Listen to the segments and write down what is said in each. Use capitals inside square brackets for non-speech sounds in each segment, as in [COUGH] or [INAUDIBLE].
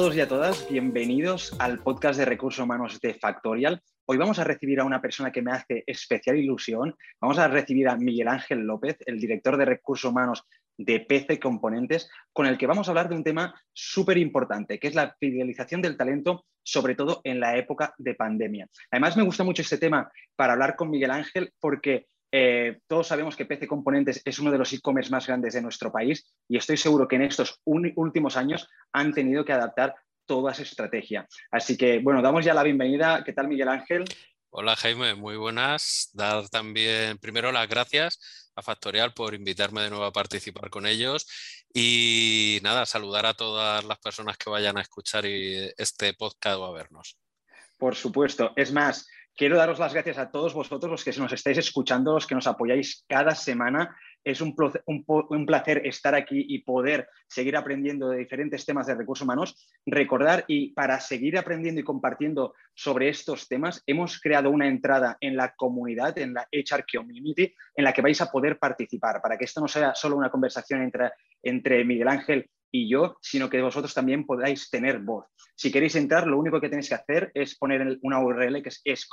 todos y a todas, bienvenidos al podcast de recursos humanos de Factorial. Hoy vamos a recibir a una persona que me hace especial ilusión. Vamos a recibir a Miguel Ángel López, el director de recursos humanos de PC Componentes, con el que vamos a hablar de un tema súper importante, que es la fidelización del talento, sobre todo en la época de pandemia. Además, me gusta mucho este tema para hablar con Miguel Ángel porque eh, todos sabemos que PC Componentes es uno de los e-commerce más grandes de nuestro país y estoy seguro que en estos últimos años han tenido que adaptar toda esa estrategia. Así que, bueno, damos ya la bienvenida. ¿Qué tal, Miguel Ángel? Hola, Jaime, muy buenas. Dar también primero las gracias a Factorial por invitarme de nuevo a participar con ellos y nada, saludar a todas las personas que vayan a escuchar este podcast o a vernos. Por supuesto. Es más, Quiero daros las gracias a todos vosotros, los que nos estáis escuchando, los que nos apoyáis cada semana. Es un, placer estar aquí y poder seguir aprendiendo de diferentes temas de recursos humanos. Recordar y para seguir aprendiendo y compartiendo sobre estos temas, hemos creado una entrada en la comunidad, en la HR Community, en la que vais a poder participar, para que esto no sea solo una conversación entre, entre Miguel Ángel y yo, sino que vosotros también podáis tener voz. Si queréis entrar, lo único que tenéis que hacer es poner una URL que es, es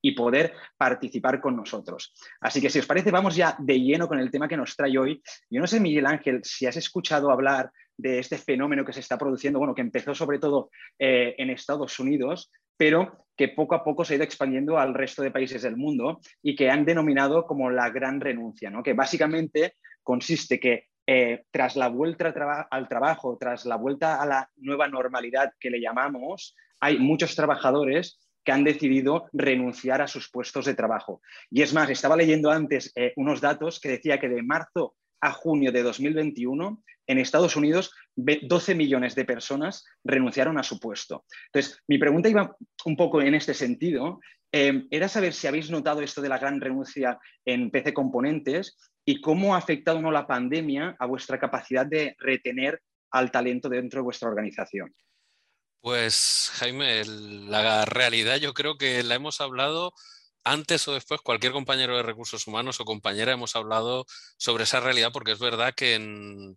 y poder participar con nosotros. Así que si os parece, vamos ya de lleno con el tema que nos trae hoy. Yo no sé, Miguel Ángel, si has escuchado hablar de este fenómeno que se está produciendo, bueno, que empezó sobre todo eh, en Estados Unidos, pero que poco a poco se ha ido expandiendo al resto de países del mundo y que han denominado como la gran renuncia, ¿no? que básicamente consiste que eh, tras la vuelta al trabajo, tras la vuelta a la nueva normalidad que le llamamos, hay muchos trabajadores que han decidido renunciar a sus puestos de trabajo. Y es más, estaba leyendo antes eh, unos datos que decía que de marzo a junio de 2021, en Estados Unidos, 12 millones de personas renunciaron a su puesto. Entonces, mi pregunta iba un poco en este sentido. Eh, era saber si habéis notado esto de la gran renuncia en PC Componentes y cómo ha afectado no la pandemia a vuestra capacidad de retener al talento dentro de vuestra organización. Pues Jaime, la realidad yo creo que la hemos hablado antes o después, cualquier compañero de recursos humanos o compañera hemos hablado sobre esa realidad porque es verdad que en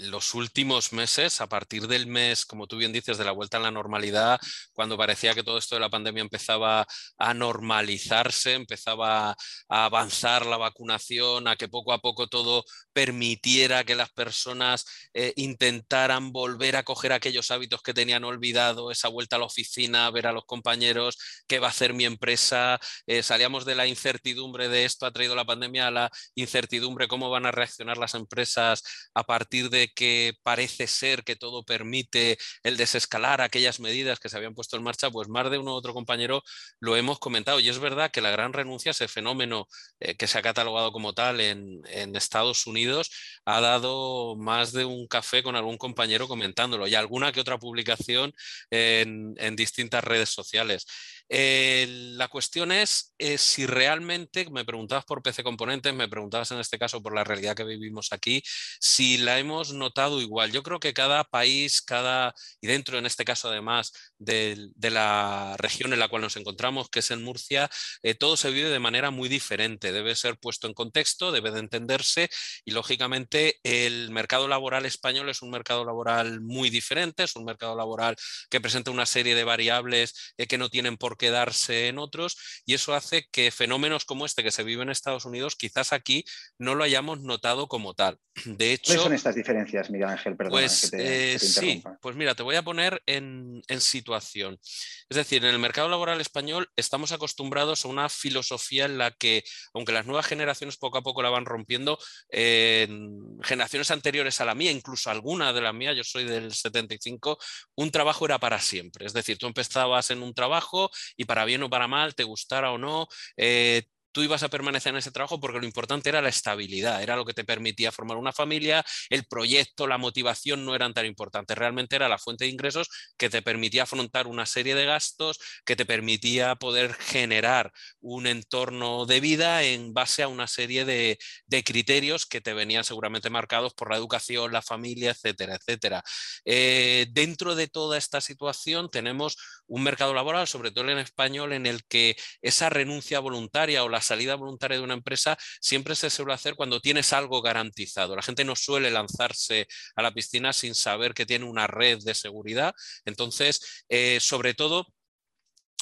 los últimos meses, a partir del mes, como tú bien dices, de la vuelta a la normalidad, cuando parecía que todo esto de la pandemia empezaba a normalizarse, empezaba a avanzar la vacunación, a que poco a poco todo permitiera que las personas eh, intentaran volver a coger aquellos hábitos que tenían olvidado, esa vuelta a la oficina, ver a los compañeros, qué va a hacer mi empresa, eh, salíamos de la incertidumbre de esto, ha traído la pandemia a la incertidumbre, cómo van a reaccionar las empresas a partir de que parece ser que todo permite el desescalar aquellas medidas que se habían puesto en marcha, pues más de uno u otro compañero lo hemos comentado. Y es verdad que la gran renuncia, ese fenómeno eh, que se ha catalogado como tal en, Estados Unidos, ha dado más de un café con algún compañero comentándolo y alguna que otra publicación en, en distintas redes sociales. Eh, la cuestión es eh, si realmente, me preguntabas por PC Componentes, me preguntabas en este caso por la realidad que vivimos aquí, si la hemos notado igual. Yo creo que cada país, cada, y dentro en este caso además de, la región en la cual nos encontramos, que es en Murcia, eh, todo se vive de manera muy diferente. Debe ser puesto en contexto, debe de entenderse y lógicamente el mercado laboral español es un mercado laboral muy diferente, es un mercado laboral que presenta una serie de variables que no tienen por quedarse en otros y eso hace que fenómenos como este que se vive en Estados Unidos quizás aquí no lo hayamos notado como tal. [CLEARS THROAT] De hecho, ¿Cuáles son estas diferencias, Miguel Ángel? pues eh, sí, pues mira, te voy a poner en, situación. Es decir, en el mercado laboral español estamos acostumbrados a una filosofía en la que, aunque las nuevas generaciones poco a poco la van rompiendo, en generaciones anteriores a la mía, incluso alguna de la mía, yo soy del 75, un trabajo era para siempre. Es decir, tú empezabas en un trabajo y para bien o para mal, te gustara o no, eh, tú ibas a permanecer en ese trabajo porque lo importante era la estabilidad, era lo que te permitía formar una familia, el proyecto, la motivación no eran tan importantes, realmente era la fuente de ingresos que te permitía afrontar una serie de gastos, que te permitía poder generar un entorno de vida en base a una serie de, criterios que te venían seguramente marcados por la educación, la familia, etcétera, etcétera. Eh, dentro de toda esta situación tenemos un mercado laboral, sobre todo en español, en el que esa renuncia voluntaria o la salida voluntaria de una empresa siempre se suele hacer cuando tienes algo garantizado. La gente no suele lanzarse a la piscina sin saber que tiene una red de seguridad. Entonces, eh, sobre todo,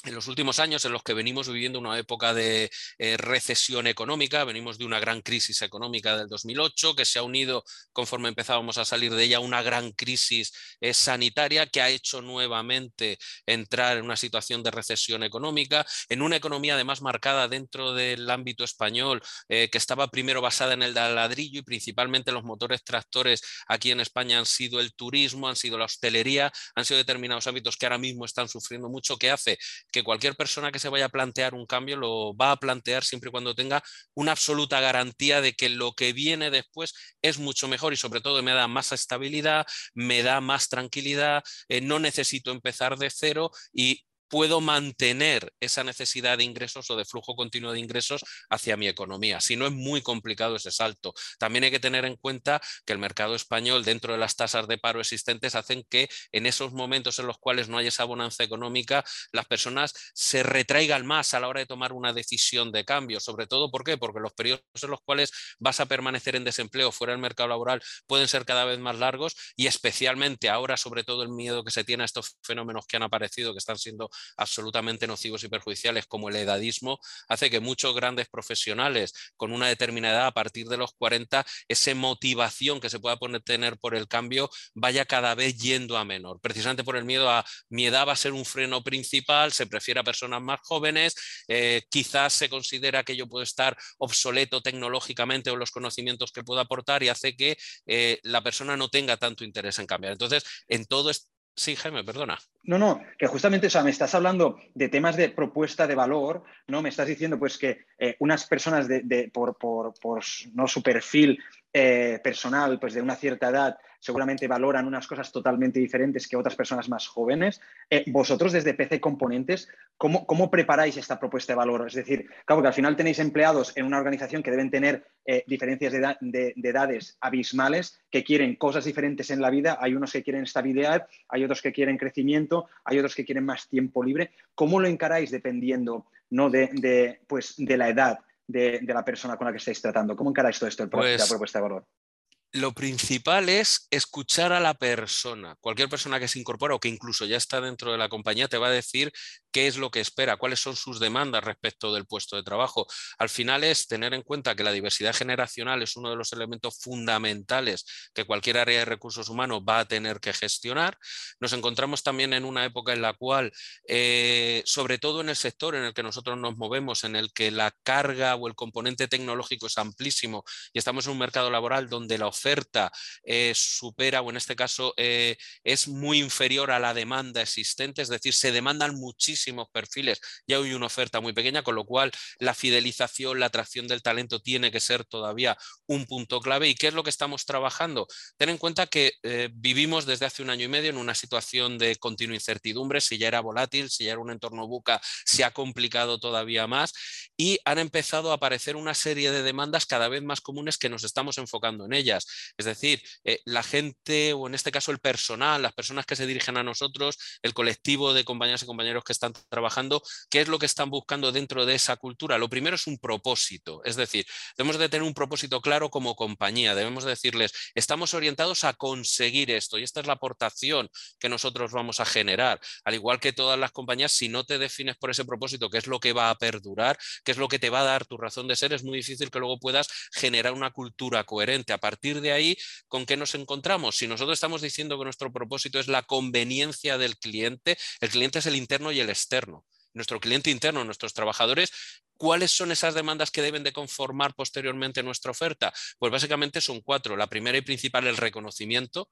en los últimos años en los que venimos viviendo una época de eh, recesión económica, venimos de una gran crisis económica del 2008 que se ha unido conforme empezábamos a salir de ella una gran crisis eh, sanitaria que ha hecho nuevamente entrar en una situación de recesión económica, en una economía además marcada dentro del ámbito español eh, que estaba primero basada en el ladrillo y principalmente los motores tractores aquí en España han sido el turismo, han sido la hostelería, han sido determinados ámbitos que ahora mismo están sufriendo mucho, que hace que cualquier persona que se vaya a plantear un cambio lo va a plantear siempre y cuando tenga una absoluta garantía de que lo que viene después es mucho mejor y sobre todo me da más estabilidad, me da más tranquilidad, eh, no necesito empezar de cero y puedo mantener esa necesidad de ingresos o de flujo continuo de ingresos hacia mi economía. Si no es muy complicado ese salto. También hay que tener en cuenta que el mercado español, dentro de las tasas de paro existentes, hacen que en esos momentos en los cuales no hay esa bonanza económica, las personas se retraigan más a la hora de tomar una decisión de cambio. Sobre todo, ¿por qué? Porque los periodos en los cuales vas a permanecer en desempleo fuera del mercado laboral pueden ser cada vez más largos y especialmente ahora, sobre todo, el miedo que se tiene a estos fenómenos que han aparecido, que están siendo absolutamente nocivos y perjudiciales como el edadismo, hace que muchos grandes profesionales con una determinada edad a partir de los 40, esa motivación que se pueda poner, tener por el cambio vaya cada vez yendo a menor, precisamente por el miedo a mi edad va a ser un freno principal, se prefiere a personas más jóvenes, eh, quizás se considera que yo puedo estar obsoleto tecnológicamente o los conocimientos que puedo aportar y hace que eh, la persona no tenga tanto interés en cambiar. Entonces, en todo esto Sí, Jaime, perdona. No, no, que justamente, o sea, me estás hablando de temas de propuesta de valor, ¿no? Me estás diciendo, pues, que eh, unas personas de, por, por, por, ¿no? su perfil eh, personal, pues, de una cierta edad, seguramente valoran unas cosas totalmente diferentes que otras personas más jóvenes. Eh, vosotros desde PC Componentes, ¿cómo, ¿cómo, preparáis esta propuesta de valor? Es decir, claro que al final tenéis empleados en una organización que deben tener eh, diferencias de, edades abismales, que quieren cosas diferentes en la vida. Hay unos que quieren estabilidad, hay otros que quieren crecimiento, hay otros que quieren más tiempo libre. ¿Cómo lo encaráis dependiendo ¿no? de, pues, de la edad? De, la persona con la que estáis tratando? ¿Cómo encaráis todo esto, el pues, la propuesta de valor? lo principal es escuchar a la persona. Cualquier persona que se incorpora o que incluso ya está dentro de la compañía te va a decir qué es lo que espera, cuáles son sus demandas respecto del puesto de trabajo. Al final es tener en cuenta que la diversidad generacional es uno de los elementos fundamentales que cualquier área de recursos humanos va a tener que gestionar. Nos encontramos también en una época en la cual, eh, sobre todo en el sector en el que nosotros nos movemos, en el que la carga o el componente tecnológico es amplísimo y estamos en un mercado laboral donde la oferta eh, supera o en este caso eh, es muy inferior a la demanda existente, es decir, se demandan muchísimos perfiles y hay una oferta muy pequeña, con lo cual la fidelización, la atracción del talento tiene que ser todavía un punto clave. ¿Y qué es lo que estamos trabajando? Ten en cuenta que eh, vivimos desde hace un año y medio en una situación de continua incertidumbre, si ya era volátil, si ya era un entorno buca, se ha complicado todavía más y han empezado a aparecer una serie de demandas cada vez más comunes que nos estamos enfocando en ellas. Es decir, eh, la gente, o en este caso el personal, las personas que se dirigen a nosotros, el colectivo de compañeras y compañeros que están trabajando, ¿qué es lo que están buscando dentro de esa cultura? Lo primero es un propósito, es decir, debemos de tener un propósito claro como compañía, debemos decirles, estamos orientados a conseguir esto y esta es la aportación que nosotros vamos a generar. Al igual que todas las compañías, si no te defines por ese propósito, que es lo que va a perdurar, que es lo que te va a dar tu razón de ser, es muy difícil que luego puedas generar una cultura coherente. A partir de ahí, ¿con qué nos encontramos? Si nosotros estamos diciendo que nuestro propósito es la conveniencia del cliente, el cliente es el interno y el externo. Nuestro cliente interno, nuestros trabajadores, ¿Cuáles son esas demandas que deben de conformar posteriormente nuestra oferta? Pues básicamente son cuatro. La primera y principal, el reconocimiento.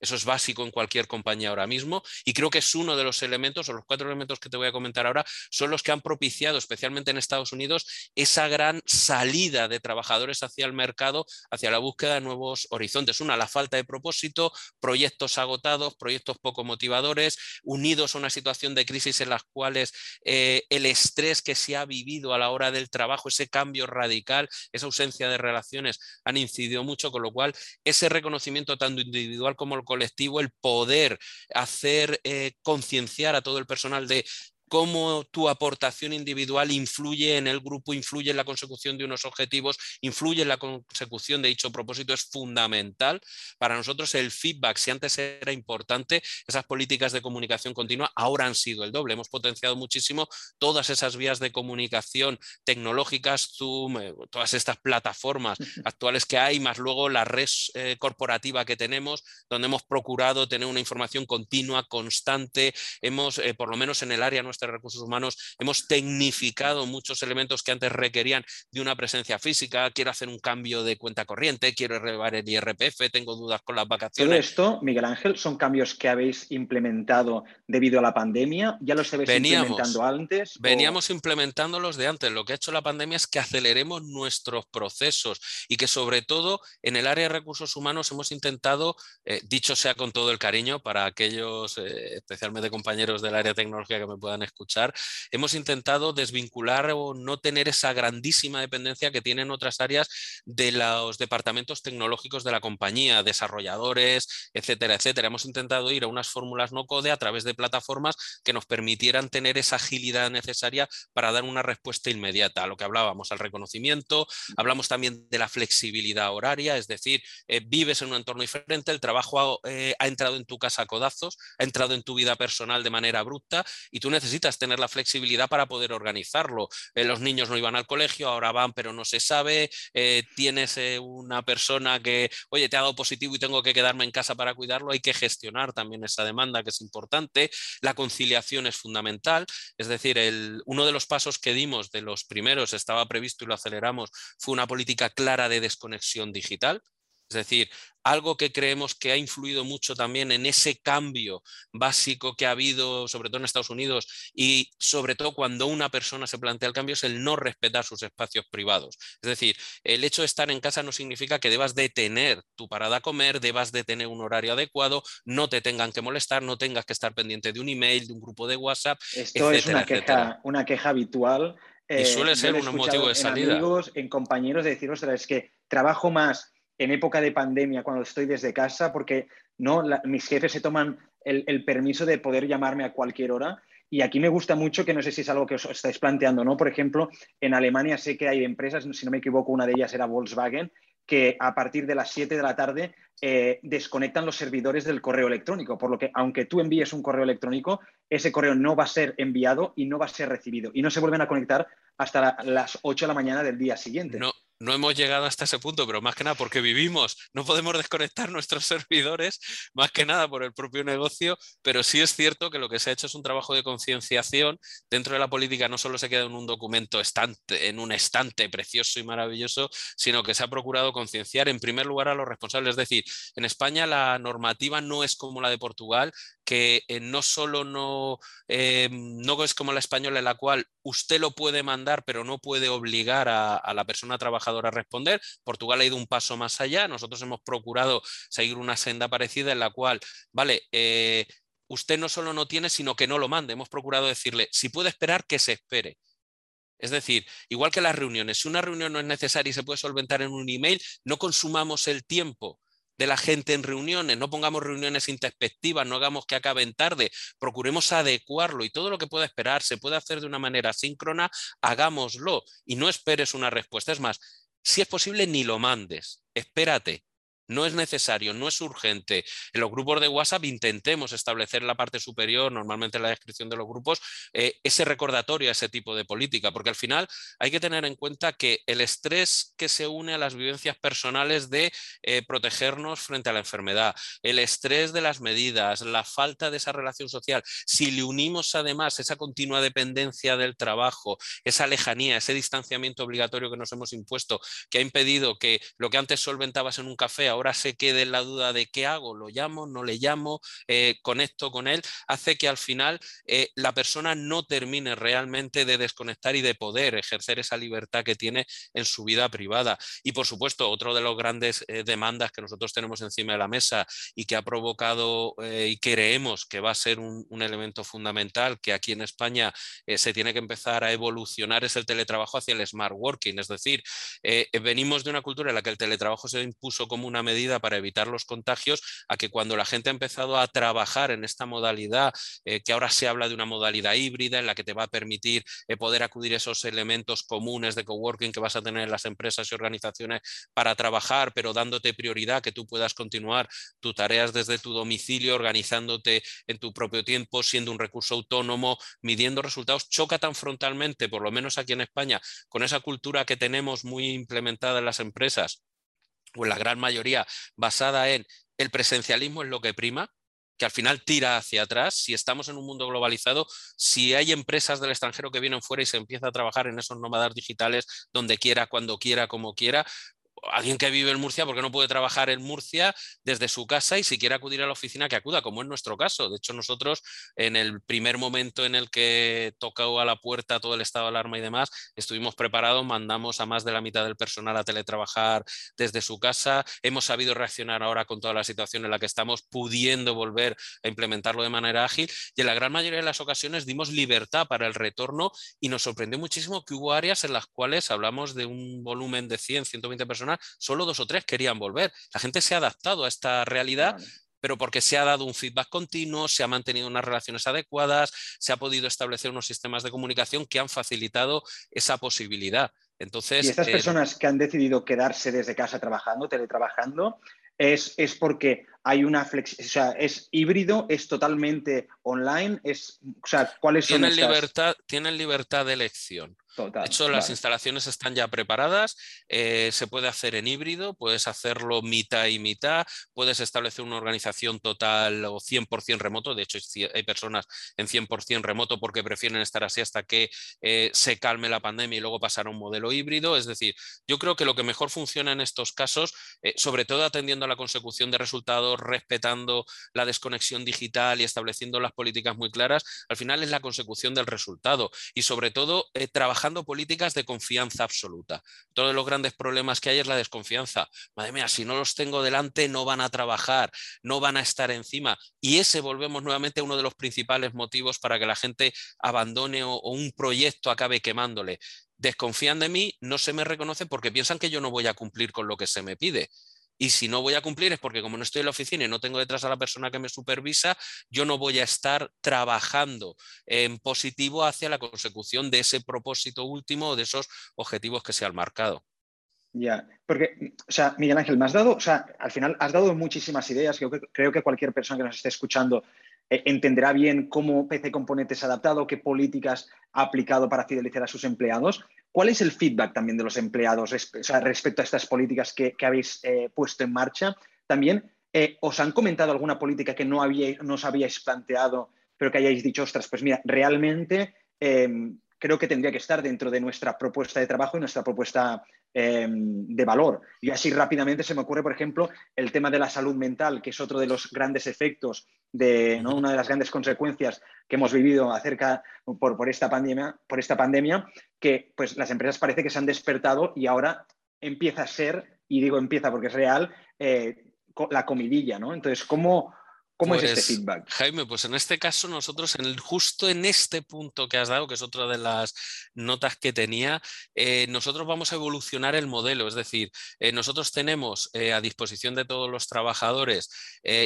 Eso es básico en cualquier compañía ahora mismo y creo que es uno de los elementos o los cuatro elementos que te voy a comentar ahora son los que han propiciado, especialmente en Estados Unidos, esa gran salida de trabajadores hacia el mercado, hacia la búsqueda de nuevos horizontes. Una, la falta de propósito, proyectos agotados, proyectos poco motivadores, unidos a una situación de crisis en las cuales eh, el estrés que se ha vivido a la hora del trabajo, ese cambio radical, esa ausencia de relaciones han incidido mucho, con lo cual ese reconocimiento tanto individual como colectivo, el poder hacer eh, concienciar a todo el personal de cómo tu aportación individual influye en el grupo, influye en la consecución de unos objetivos, influye en la consecución de dicho propósito, es fundamental. Para nosotros el feedback, si antes era importante, esas políticas de comunicación continua ahora han sido el doble. Hemos potenciado muchísimo todas esas vías de comunicación tecnológicas, Zoom, eh, todas estas plataformas actuales que hay, más luego la red eh, corporativa que tenemos, donde hemos procurado tener una información continua, constante. Hemos, eh, por lo menos en el área nuestra de recursos humanos hemos tecnificado muchos elementos que antes requerían de una presencia física. Quiero hacer un cambio de cuenta corriente, quiero relevar el IRPF, tengo dudas con las vacaciones. Todo esto, Miguel Ángel, son cambios que habéis implementado debido a la pandemia. ¿Ya los habéis implementando antes? Veníamos implementándolos de antes. Lo que ha hecho la pandemia es que aceleremos nuestros procesos y que sobre todo en el área de recursos humanos hemos intentado, eh, dicho sea con todo el cariño para aquellos, eh, especialmente compañeros del área tecnológica que me puedan escuchar, hemos intentado desvincular o no tener esa grandísima dependencia que tienen otras áreas de los departamentos tecnológicos de la compañía, desarrolladores, etcétera, etcétera. Hemos intentado ir a unas fórmulas no code a través de plataformas que nos permitieran tener esa agilidad necesaria para dar una respuesta inmediata a lo que hablábamos, al reconocimiento, hablamos también de la flexibilidad horaria, es decir, eh, vives en un entorno diferente, el trabajo eh, ha entrado en tu casa a codazos, ha entrado en tu vida personal de manera abrupta y tú necesitas tener la flexibilidad para poder organizarlo. Eh, los niños no iban al colegio, ahora van, pero no se sabe. Eh, tienes eh, una persona que, oye, te ha dado positivo y tengo que quedarme en casa para cuidarlo. Hay que gestionar también esa demanda que es importante. La conciliación es fundamental. Es decir, el, uno de los pasos que dimos de los primeros estaba previsto y lo aceleramos fue una política clara de desconexión digital. Es decir, algo que creemos que ha influido mucho también en ese cambio básico que ha habido, sobre todo en Estados Unidos, y sobre todo cuando una persona se plantea el cambio, es el no respetar sus espacios privados. Es decir, el hecho de estar en casa no significa que debas de tener tu parada a comer, debas de tener un horario adecuado, no te tengan que molestar, no tengas que estar pendiente de un email, de un grupo de WhatsApp. Esto es una queja, una queja habitual. y suele eh, ser un motivo de salida. En amigos, en compañeros, de decir, ostras, es que trabajo más en época de pandemia, cuando estoy desde casa, porque no, mis jefes se toman el, permiso de poder llamarme a cualquier hora. Y aquí me gusta mucho, que no sé si es algo que os estáis planteando, ¿no? Por ejemplo, en Alemania sé que hay empresas, si no me equivoco, una de ellas era Volkswagen, que a partir de las 7 de la tarde eh, desconectan los servidores del correo electrónico, por lo que aunque tú envíes un correo electrónico, ese correo no va a ser enviado y no va a ser recibido y no se vuelven a conectar hasta las 8 de la mañana del día siguiente. No, no hemos llegado hasta ese punto, pero más que nada porque vivimos, no podemos desconectar nuestros [LAUGHS] servidores, más que nada por el propio negocio, pero sí es cierto que lo que se ha hecho es un trabajo de concienciación. Dentro de la política no solo se queda en un documento estante, en un estante precioso y maravilloso, sino que se ha procurado concienciar en primer lugar a los responsables. Es decir, en España la normativa no es como la de Portugal, que eh, no solo no, eh, no es como la española en la cual usted lo puede mandar, pero no puede obligar a, la persona a responder. Portugal ha ido un paso más allá. Nosotros hemos procurado seguir una senda parecida en la cual, vale, eh, usted no solo no tiene, sino que no lo mande. Hemos procurado decirle, si puede esperar, que se espere. Es decir, igual que las reuniones, si una reunión no es necesaria y se puede solventar en un email, no consumamos el tiempo de la gente en reuniones, no pongamos reuniones introspectivas, no hagamos que acaben tarde, procuremos adecuarlo y todo lo que pueda esperar se puede hacer de una manera síncrona, hagámoslo y no esperes una respuesta. Es más, si es posible, ni lo mandes, espérate, no es necesario, no es urgente. En los grupos de WhatsApp intentemos establecer en la parte superior, normalmente en la descripción de los grupos, eh, ese recordatorio a ese tipo de política, porque al final hay que tener en cuenta que el estrés que se une a las vivencias personales de eh, protegernos frente a la enfermedad, el estrés de las medidas, la falta de esa relación social, si le unimos además esa continua dependencia del trabajo, esa lejanía, ese distanciamiento obligatorio que nos hemos impuesto, que ha impedido que lo que antes solventabas en un café, ahora se quede en la duda de qué hago, lo llamo, no le llamo, eh, conecto con él, hace que al final eh, la persona no termine realmente de desconectar y de poder ejercer esa libertad que tiene en su vida privada. Y por supuesto, otro de los grandes eh, demandas que nosotros tenemos encima de la mesa y que ha provocado y creemos que va a ser un, un elemento fundamental que aquí en España se tiene que empezar a evolucionar es el teletrabajo hacia el smart working. Es decir, venimos de una cultura en la que el teletrabajo se impuso como una medida para evitar los contagios a que cuando la gente ha empezado a trabajar en esta modalidad, eh, que ahora se habla de una modalidad híbrida en la que te va a permitir eh, poder acudir a esos elementos comunes de coworking que vas a tener en las empresas y organizaciones para trabajar, pero dándote prioridad que tú puedas continuar tus tareas desde tu domicilio, organizándote en tu propio tiempo, siendo un recurso autónomo, midiendo resultados, choca tan frontalmente, por lo menos aquí en España, con esa cultura que tenemos muy implementada en las empresas, o en la gran mayoría, basada en el presencialismo es lo que prima, que al final tira hacia atrás. Si estamos en un mundo globalizado, si hay empresas del extranjero que vienen fuera y se empieza a trabajar en esos nómadas digitales donde quiera, cuando quiera, como quiera, alguien que vive en Murcia, porque no puede trabajar en Murcia desde su casa y si quiere acudir a la oficina, que acuda, como es nuestro caso. De hecho, nosotros en el primer momento en el que tocó a la puerta todo el estado de alarma y demás, estuvimos preparados, mandamos a más de la mitad del personal a teletrabajar desde su casa. Hemos sabido reaccionar ahora con toda la situación en la que estamos, pudiendo volver a implementarlo de manera ágil y en la gran mayoría de las ocasiones dimos libertad para el retorno y nos sorprendió muchísimo que hubo áreas en las cuales hablamos de un volumen de 100, 120 personas solo dos o tres querían volver. La gente se ha adaptado a esta realidad. pero porque se ha dado un feedback continuo, se han mantenido unas relaciones adecuadas, se ha podido establecer unos sistemas de comunicación que han facilitado esa posibilidad. Entonces, y estas eh, personas que han decidido quedarse desde casa trabajando, teletrabajando, es, es porque hay una flexibilidad, o sea, es híbrido, es totalmente online, es, o sea, ¿cuáles son tienen libertad, tienen libertad de elección. de hecho, las instalaciones están ya preparadas, eh, se puede hacer en híbrido, puedes hacerlo mitad y mitad, puedes establecer una organización total o 100% remoto, de hecho hay personas en 100% remoto porque prefieren estar así hasta que eh, se calme la pandemia y luego pasar a un modelo híbrido, es decir, yo creo que lo que mejor funciona en estos casos, eh, sobre todo atendiendo a la consecución de resultados respetando la desconexión digital y estableciendo las políticas muy claras, al final es la consecución del resultado y sobre todo eh, trabajando políticas de confianza absoluta. Todos los grandes problemas que hay es la desconfianza. Madre mía, si no los tengo delante no van a trabajar, no van a estar encima y ese volvemos nuevamente a uno de los principales motivos para que la gente abandone o un proyecto acabe quemándole desconfían de mí, no se me reconoce porque piensan que yo no voy a cumplir con lo que se me pide. Y si no voy a cumplir es porque como no estoy en la oficina y no tengo detrás a la persona que me supervisa, yo no voy a estar trabajando en positivo hacia la consecución de ese propósito último o de esos objetivos que se han marcado. Ya, porque, o sea, Miguel Ángel, me has dado, o sea, al final has dado muchísimas ideas. Que, creo que cualquier persona que nos esté escuchando entenderá bien cómo PC Componentes ha adaptado, qué políticas ha aplicado para fidelizar a sus empleados. ¿Cuál es el feedback también de los empleados respecto a estas políticas que, habéis eh, puesto en marcha? También, eh, ¿os han comentado alguna política que no, no os habíais planteado, pero que hayáis dicho, ostras, pues mira, realmente em, creo que tendría que estar dentro de nuestra propuesta de trabajo y nuestra propuesta em, de valor. Y así rápidamente se me ocurre, por ejemplo, el tema de la salud mental, que es otro de los grandes efectos, de una de las grandes consecuencias que hemos vivido acerca por, por, esta pandemia, por esta pandemia, que pues las empresas parece que se han despertado y ahora empieza a ser, y digo empieza porque es real, eh, la comidilla, ¿no? Entonces, ¿cómo, ¿Cómo es este pues, feedback? Jaime, pues en este caso nosotros, en el, justo en este punto que has dado, que es otra de las notas que tenía, eh, nosotros vamos a evolucionar el modelo. Es decir, eh, nosotros tenemos eh, a disposición de todos los trabajadores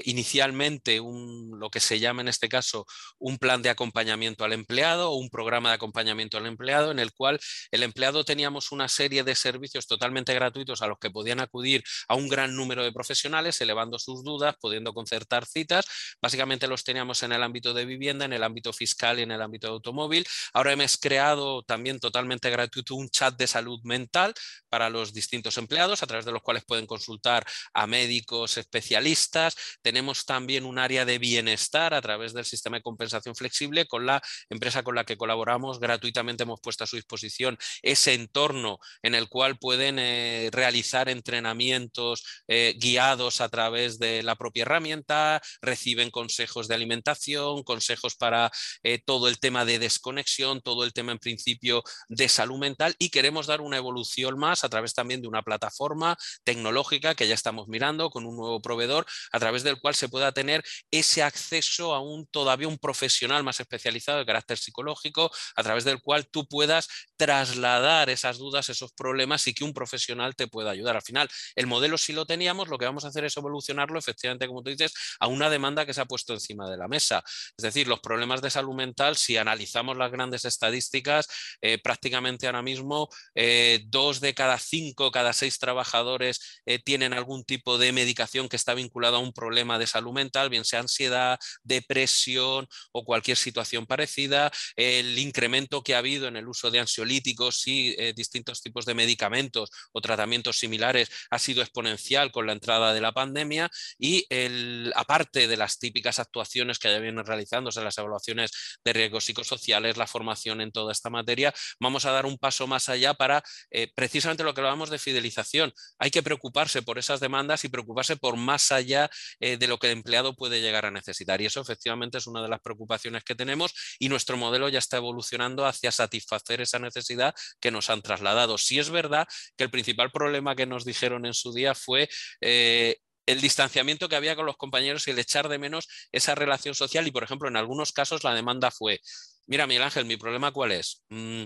inicialmente un, lo que se llama en este caso un plan de acompañamiento al empleado o un programa de acompañamiento al empleado en el cual el empleado teníamos una serie de servicios totalmente gratuitos a los que podían acudir a un gran número de profesionales, elevando sus dudas, pudiendo concertar citas Básicamente los teníamos en el ámbito de vivienda, en el ámbito fiscal y en el ámbito de automóvil. Ahora hemos creado también totalmente gratuito un chat de salud mental para los distintos empleados, a través de los cuales pueden consultar a médicos especialistas. Tenemos también un área de bienestar a través del sistema de compensación flexible con la empresa con la que colaboramos. Gratuitamente hemos puesto a su disposición ese entorno en el cual pueden eh, realizar entrenamientos eh, guiados a través de la propia herramienta, reciben consejos de alimentación, consejos para eh, todo el tema de desconexión, todo el tema en principio de salud mental y queremos dar una evolución más a través también de una plataforma tecnológica que ya estamos mirando con un nuevo proveedor a través del cual se pueda tener ese acceso a un todavía un profesional más especializado de carácter psicológico a través del cual tú puedas trasladar esas dudas, esos problemas y que un profesional te pueda ayudar. Al final, el modelo si lo teníamos, lo que vamos a hacer es evolucionarlo efectivamente, como tú dices, a una demanda que se ha puesto encima de la mesa. Es decir, los problemas de salud mental, si analizamos las grandes estadísticas, eh, prácticamente ahora mismo eh, dos de cada cinco, cada seis trabajadores eh, tienen algún tipo de medicación que está vinculada a un problema de salud mental, bien sea ansiedad, depresión o cualquier situación parecida. El incremento que ha habido en el uso de ansiolíticos y distintos tipos de medicamentos o tratamientos similares ha sido exponencial con la entrada de la pandemia y el, aparte de las típicas actuaciones que ya vienen realizándose, las evaluaciones de riesgos psicosociales, la formación en toda esta materia, vamos a dar un paso más allá para eh, precisamente lo que hablamos de fidelización. Hay que preocuparse por esas demandas y preocuparse por más allá eh, de lo que el empleado puede llegar a necesitar. Y eso efectivamente es una de las preocupaciones que tenemos y nuestro modelo ya está evolucionando hacia satisfacer esa necesidad que nos han trasladado. Si es verdad que el principal problema que nos dijeron en su día fue eh, el distanciamiento que había con los compañeros y el echar de menos esa relación social. Y, por ejemplo, en algunos casos la demanda fue, mira, Miguel Ángel, mi problema cuál es? Mm,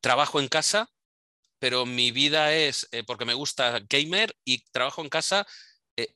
trabajo en casa, pero mi vida es, eh, porque me gusta gamer y trabajo en casa, eh,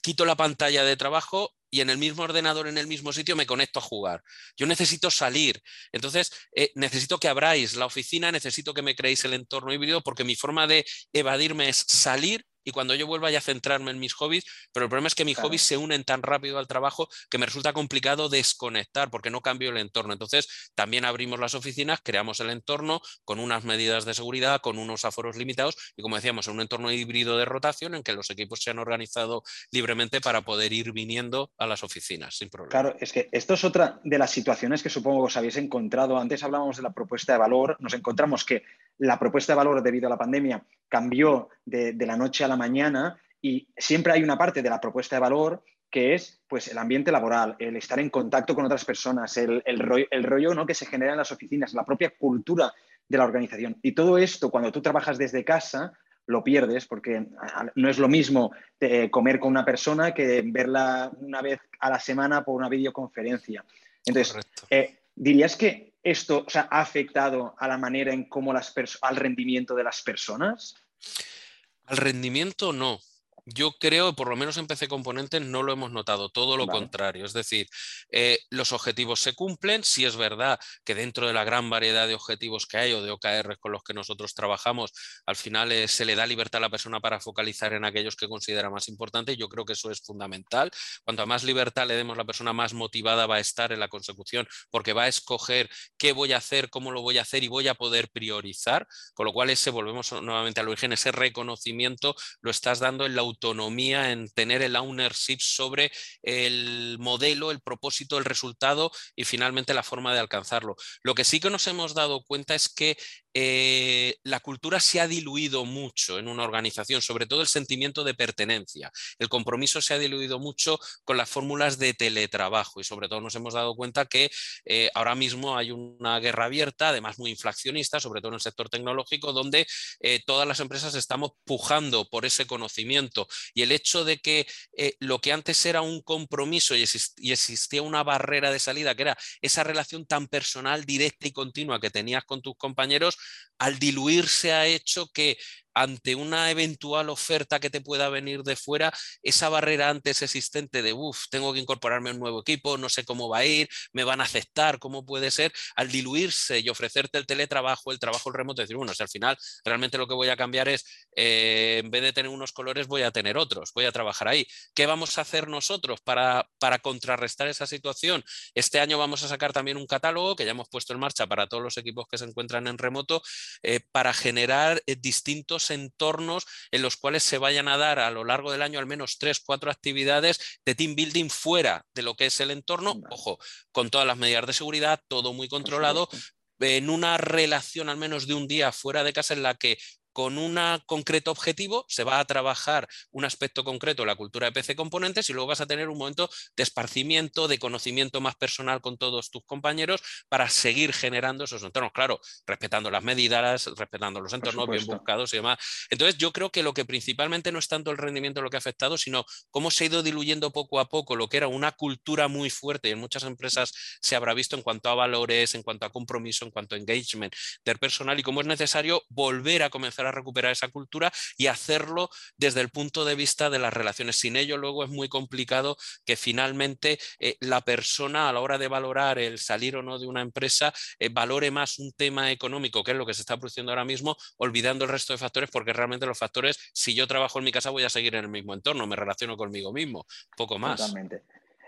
quito la pantalla de trabajo y en el mismo ordenador, en el mismo sitio, me conecto a jugar. Yo necesito salir. Entonces, eh, necesito que abráis la oficina, necesito que me creéis el entorno híbrido, porque mi forma de evadirme es salir y cuando yo vuelva ya a centrarme en mis hobbies, pero el problema es que mis hobbies se unen tan rápido al trabajo que me resulta complicado desconectar porque no cambio el entorno. Entonces, también abrimos las oficinas, creamos el entorno con unas medidas de seguridad, con unos aforos limitados y como decíamos, en un entorno híbrido de rotación en que los equipos se han organizado libremente para poder ir viniendo a las oficinas sin problema. Claro, es que esto es otra de las situaciones que supongo que os habéis encontrado. Antes hablábamos de la propuesta de valor, nos encontramos que la propuesta de valor debido a la pandemia cambió de, la noche a la mañana y siempre hay una parte de la propuesta de valor que es pues, el ambiente laboral, el estar en contacto con otras personas, el, rollo, ¿no? que se genera en las oficinas, la propia cultura de la organización. Y todo esto, cuando tú trabajas desde casa, lo pierdes porque no es lo mismo eh, comer con una persona que verla una vez a la semana por una videoconferencia. Entonces, eh, ¿dirías que esto ha afectado a la manera en cómo las al rendimiento de las personas? Al rendimiento no. Yo creo, por lo menos en PC Componentes, no lo hemos notado, todo lo contrario. Es decir, eh, los objetivos se cumplen. Si es verdad que dentro de la gran variedad de objetivos que hay o de OKR con los que nosotros trabajamos, al final eh, se le da libertad a la persona para focalizar en aquellos que considera más importantes. Yo creo que eso es fundamental. Cuanto más libertad le demos, la persona más motivada va a estar en la consecución porque va a escoger qué voy a hacer, cómo lo voy a hacer y voy a poder priorizar. Con lo cual, ese, volvemos nuevamente al origen, ese reconocimiento lo estás dando en la autonomía, en tener el ownership sobre el modelo, el propósito, el resultado y finalmente la forma de alcanzarlo. Lo que sí que nos hemos dado cuenta es que eh, la cultura se ha diluido mucho en una organización, sobre todo el sentimiento de pertenencia. El compromiso se ha diluido mucho con las fórmulas de teletrabajo y sobre todo nos hemos dado cuenta que eh, ahora mismo hay una guerra abierta, además muy inflacionista, sobre todo en el sector tecnológico, donde eh, todas las empresas estamos pujando por ese conocimiento y el hecho de que lo que antes era un compromiso y, y existía una barrera de salida, que era esa relación tan personal, directa y continua que tenías con tus compañeros, al diluirse ha hecho que ante una eventual oferta que te pueda venir de fuera, esa barrera antes existente de, uff, tengo que incorporarme a un nuevo equipo, no sé cómo va a ir, me van a aceptar, cómo puede ser, al diluirse y ofrecerte el teletrabajo, el trabajo remoto, decir, bueno, si al final realmente lo que voy a cambiar es, eh, en vez de tener unos colores, voy a tener otros, voy a trabajar ahí. ¿Qué vamos a hacer nosotros para, para contrarrestar esa situación? Este año vamos a sacar también un catálogo que ya hemos puesto en marcha para todos los equipos que se encuentran en remoto, eh, para generar eh, distintos entornos en los cuales se vayan a dar a lo largo del año al menos tres, cuatro actividades de team building fuera de lo que es el entorno, ojo, con todas las medidas de seguridad, todo muy controlado, en una relación al menos de un día fuera de casa en la que con un concreto objetivo, se va a trabajar un aspecto concreto, la cultura de PC Componentes, y luego vas a tener un momento de esparcimiento, de conocimiento más personal con todos tus compañeros para seguir generando esos entornos. Claro, respetando las medidas, respetando los entornos bien buscados y demás. Entonces, yo creo que lo que principalmente no es tanto el rendimiento lo que ha afectado, sino cómo se ha ido diluyendo poco a poco lo que era una cultura muy fuerte y en muchas empresas se habrá visto en cuanto a valores, en cuanto a compromiso, en cuanto a engagement del personal y cómo es necesario volver a comenzar a recuperar esa cultura y hacerlo desde el punto de vista de las relaciones. Sin ello, luego es muy complicado que finalmente eh, la persona a la hora de valorar el salir o no de una empresa eh, valore más un tema económico, que es lo que se está produciendo ahora mismo, olvidando el resto de factores, porque realmente los factores, si yo trabajo en mi casa, voy a seguir en el mismo entorno, me relaciono conmigo mismo, poco más. Totalmente.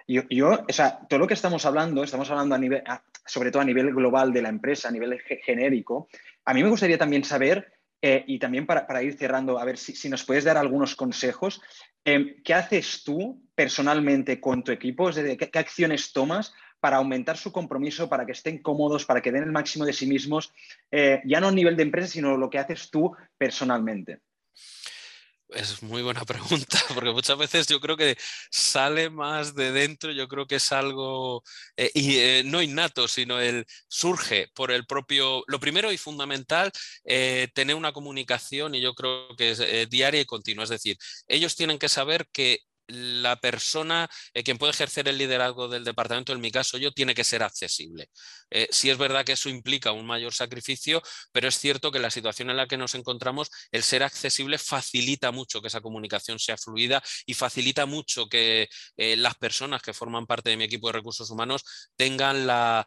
Yo, yo, o sea, todo lo que estamos hablando, estamos hablando a nivel, sobre todo a nivel global de la empresa, a nivel genérico. A mí me gustaría también saber, eh, y también para, ir cerrando, a ver si, nos puedes dar algunos consejos, em, ¿qué haces tú personalmente con tu equipo? ¿qué, acciones tomas para aumentar su compromiso, para que estén cómodos, para que den el máximo de sí mismos, eh, ya no a nivel de empresa, sino lo que haces tú personalmente? Es muy buena [LAUGHS] pregunta, porque muchas veces yo creo que sale más de dentro, yo creo que es algo, eh, y, eh, no innato, sino el surge por el propio, lo primero y fundamental, eh, tener una comunicación y yo creo que es diaria y continua, es decir, ellos tienen que saber que la persona, eh, quien puede ejercer el liderazgo del departamento, en mi caso yo, tiene que ser accesible. Eh, sí es verdad que eso implica un mayor sacrificio, pero es cierto que la situación en la que nos encontramos, el ser accesible facilita mucho que esa comunicación sea fluida y facilita mucho que eh, las personas que forman parte de mi equipo de recursos humanos tengan la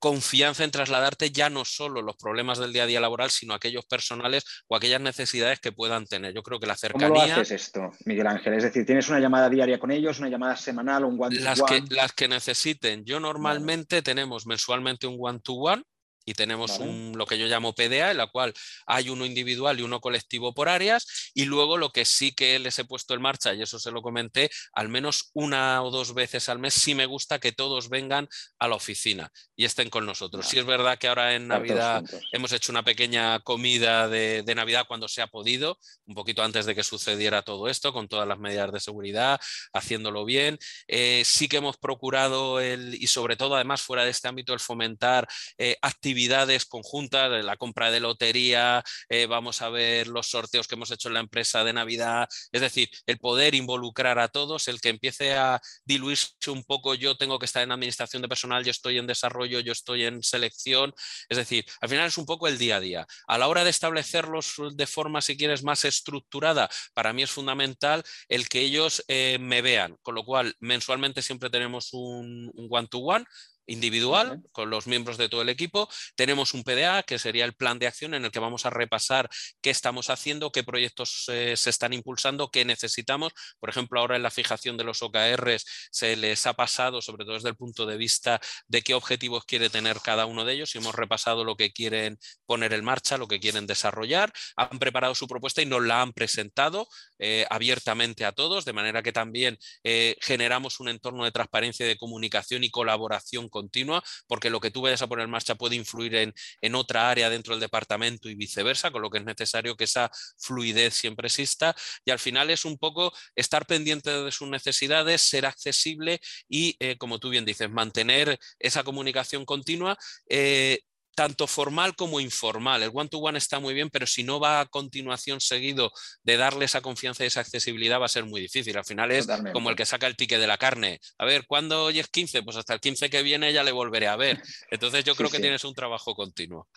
confianza en trasladarte ya no solo los problemas del día a día laboral, sino aquellos personales o aquellas necesidades que puedan tener. Yo creo que la cercanía... ¿Cómo lo haces esto, Miguel Ángel? Es decir, ¿tienes una llamada diaria con ellos, una llamada semanal, un one-to-one? Las, que, las que necesiten. Yo normalmente tenemos mensualmente un one-to-one y tenemos un, lo que yo llamo PDA, en la cual hay uno individual y uno colectivo por áreas, y luego lo que sí que les he puesto en marcha, y eso se lo comenté, al menos una o dos veces al mes, sí me gusta que todos vengan a la oficina y estén con nosotros. Sí es verdad que ahora en Navidad hemos hecho una pequeña comida de, Navidad cuando se ha podido, un poquito antes de que sucediera todo esto, con todas las medidas de seguridad, haciéndolo bien. Eh, sí que hemos procurado, el, y sobre todo además fuera de este ámbito, el fomentar eh, actividades actividades conjuntas, la compra de lotería, eh, vamos a ver los sorteos que hemos hecho en la empresa de Navidad, es decir, el poder involucrar a todos, el que empiece a diluirse un poco, yo tengo que estar en administración de personal, yo estoy en desarrollo, yo estoy en selección, es decir, al final es un poco el día a día. A la hora de establecerlos de forma, si quieres, más estructurada, para mí es fundamental el que ellos eh, me vean, con lo cual mensualmente siempre tenemos un one-to-one, individual con los miembros de todo el equipo. Tenemos un PDA, que sería el plan de acción en el que vamos a repasar qué estamos haciendo, qué proyectos eh, se están impulsando, qué necesitamos. Por ejemplo, ahora en la fijación de los OKRs se les ha pasado, sobre todo desde el punto de vista de qué objetivos quiere tener cada uno de ellos y hemos repasado lo que quieren poner en marcha, lo que quieren desarrollar. Han preparado su propuesta y nos la han presentado eh, abiertamente a todos, de manera que también eh, generamos un entorno de transparencia, de comunicación y colaboración con continua, porque lo que tú vayas a poner en marcha puede influir en, en otra área dentro del departamento y viceversa, con lo que es necesario que esa fluidez siempre exista. Y al final es un poco estar pendiente de sus necesidades, ser accesible y, eh, como tú bien dices, mantener esa comunicación continua. Eh, tanto formal como informal. El one-to-one está muy bien, pero si no va a continuación seguido de darle esa confianza y esa accesibilidad va a ser muy difícil. Al final es como el que saca el ticket de la carne. A ver, ¿cuándo hoy es 15? Pues hasta el 15 que viene ya le volveré a ver. Entonces yo creo que tienes un trabajo continuo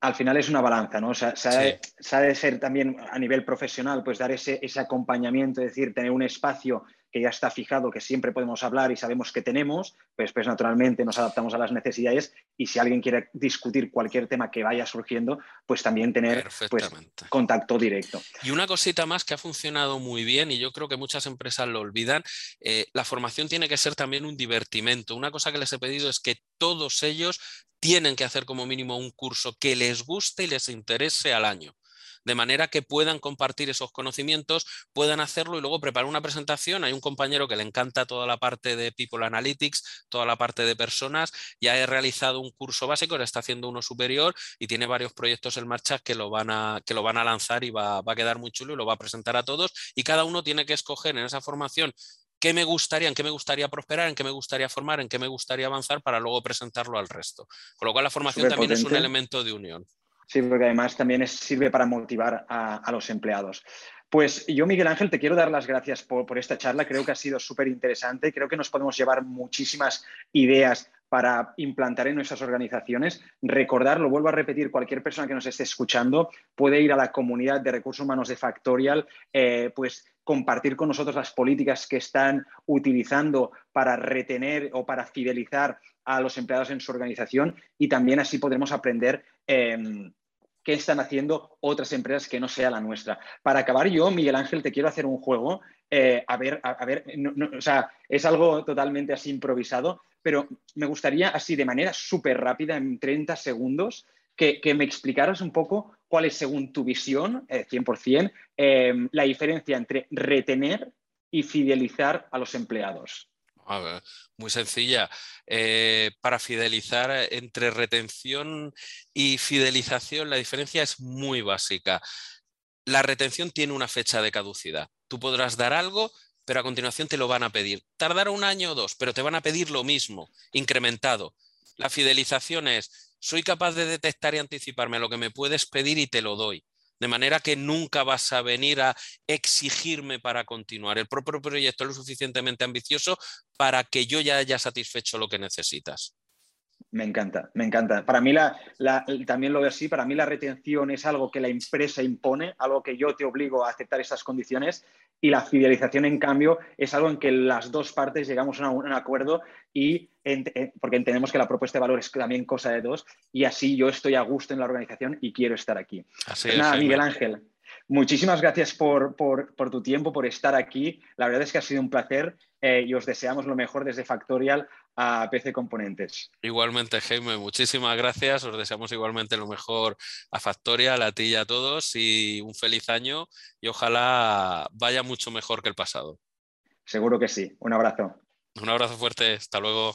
al final es una balanza, ¿no? O sea, se, ha, de ser también a nivel profesional, pues dar ese, ese, acompañamiento, es decir, tener un espacio que ya está fijado, que siempre podemos hablar y sabemos que tenemos, pues, pues naturalmente nos adaptamos a las necesidades y si alguien quiere discutir cualquier tema que vaya surgiendo, pues también tener pues, contacto directo. Y una cosita más que ha funcionado muy bien y yo creo que muchas empresas lo olvidan, eh, la formación tiene que ser también un divertimento. Una cosa que les he pedido es que todos ellos tienen que hacer como mínimo un curso que les guste y les interese al año. De manera que puedan compartir esos conocimientos, puedan hacerlo y luego preparar una presentación. Hay un compañero que le encanta toda la parte de People Analytics, toda la parte de personas, ya he realizado un curso básico, le está haciendo uno superior y tiene varios proyectos en marcha que lo van a, que lo van a lanzar y va, va a quedar muy chulo y lo va a presentar a todos y cada uno tiene que escoger en esa formación qué me gustaría, en qué me gustaría prosperar, en qué me gustaría formar, en qué me gustaría avanzar para luego presentarlo al resto. Con lo cual la formación también es un elemento de unión. Sí, porque además también sirve para motivar a, los empleados. Pues yo, Miguel Ángel, te quiero dar las gracias por, esta charla. Creo que ha sido súper interesante. Creo que nos podemos llevar muchísimas ideas para implantar en nuestras organizaciones. Recordar, lo vuelvo a repetir, cualquier persona que nos esté escuchando puede ir a la comunidad de recursos humanos de Factorial, eh, pues compartir con nosotros las políticas que están utilizando para retener o para fidelizar a los empleados en su organización y también así podremos aprender em, qué están haciendo otras empresas que no sea la nuestra. Para acabar yo, Miguel Ángel, te quiero hacer un juego. Eh, a ver, a, ver, o sea, es algo totalmente así improvisado, pero me gustaría así de manera súper rápida, en 30 segundos, que, me explicaras un poco cuál es, según tu visión, 100%, eh, la diferencia entre retener y fidelizar a los empleados. Muy sencilla. Eh, para fidelizar entre retención y fidelización, la diferencia es muy básica. La retención tiene una fecha de caducidad. Tú podrás dar algo pero a continuación te lo van a pedir. Tardará un año o dos, pero te van a pedir lo mismo, incrementado. La fidelización es, soy capaz de detectar y anticiparme lo que me puedes pedir y te lo doy. De manera que nunca vas a venir a exigirme para continuar. El propio proyecto es lo suficientemente ambicioso para que yo ya haya satisfecho lo que necesitas. Me encanta, me encanta. Para mí la, también lo veo así, para mí la retención es algo que la empresa impone, algo que yo te obligo a aceptar estas condiciones y la fidelización, en cambio, es algo en que las dos partes llegamos a un, acuerdo y porque entendemos que la propuesta de valor es también cosa de dos y así yo estoy a gusto en la organización y quiero estar aquí. Así pues nada, Miguel Ángel, muchísimas gracias por, tu tiempo, por estar aquí. La verdad es que ha sido un placer eh, y os deseamos lo mejor desde Factorial a PC Componentes. Igualmente, Jaime, muchísimas gracias. Os deseamos igualmente lo mejor a Factorial, a ti y a todos y un feliz año y ojalá vaya mucho mejor que el pasado. Seguro que sí. Un abrazo. Un abrazo fuerte. Hasta luego.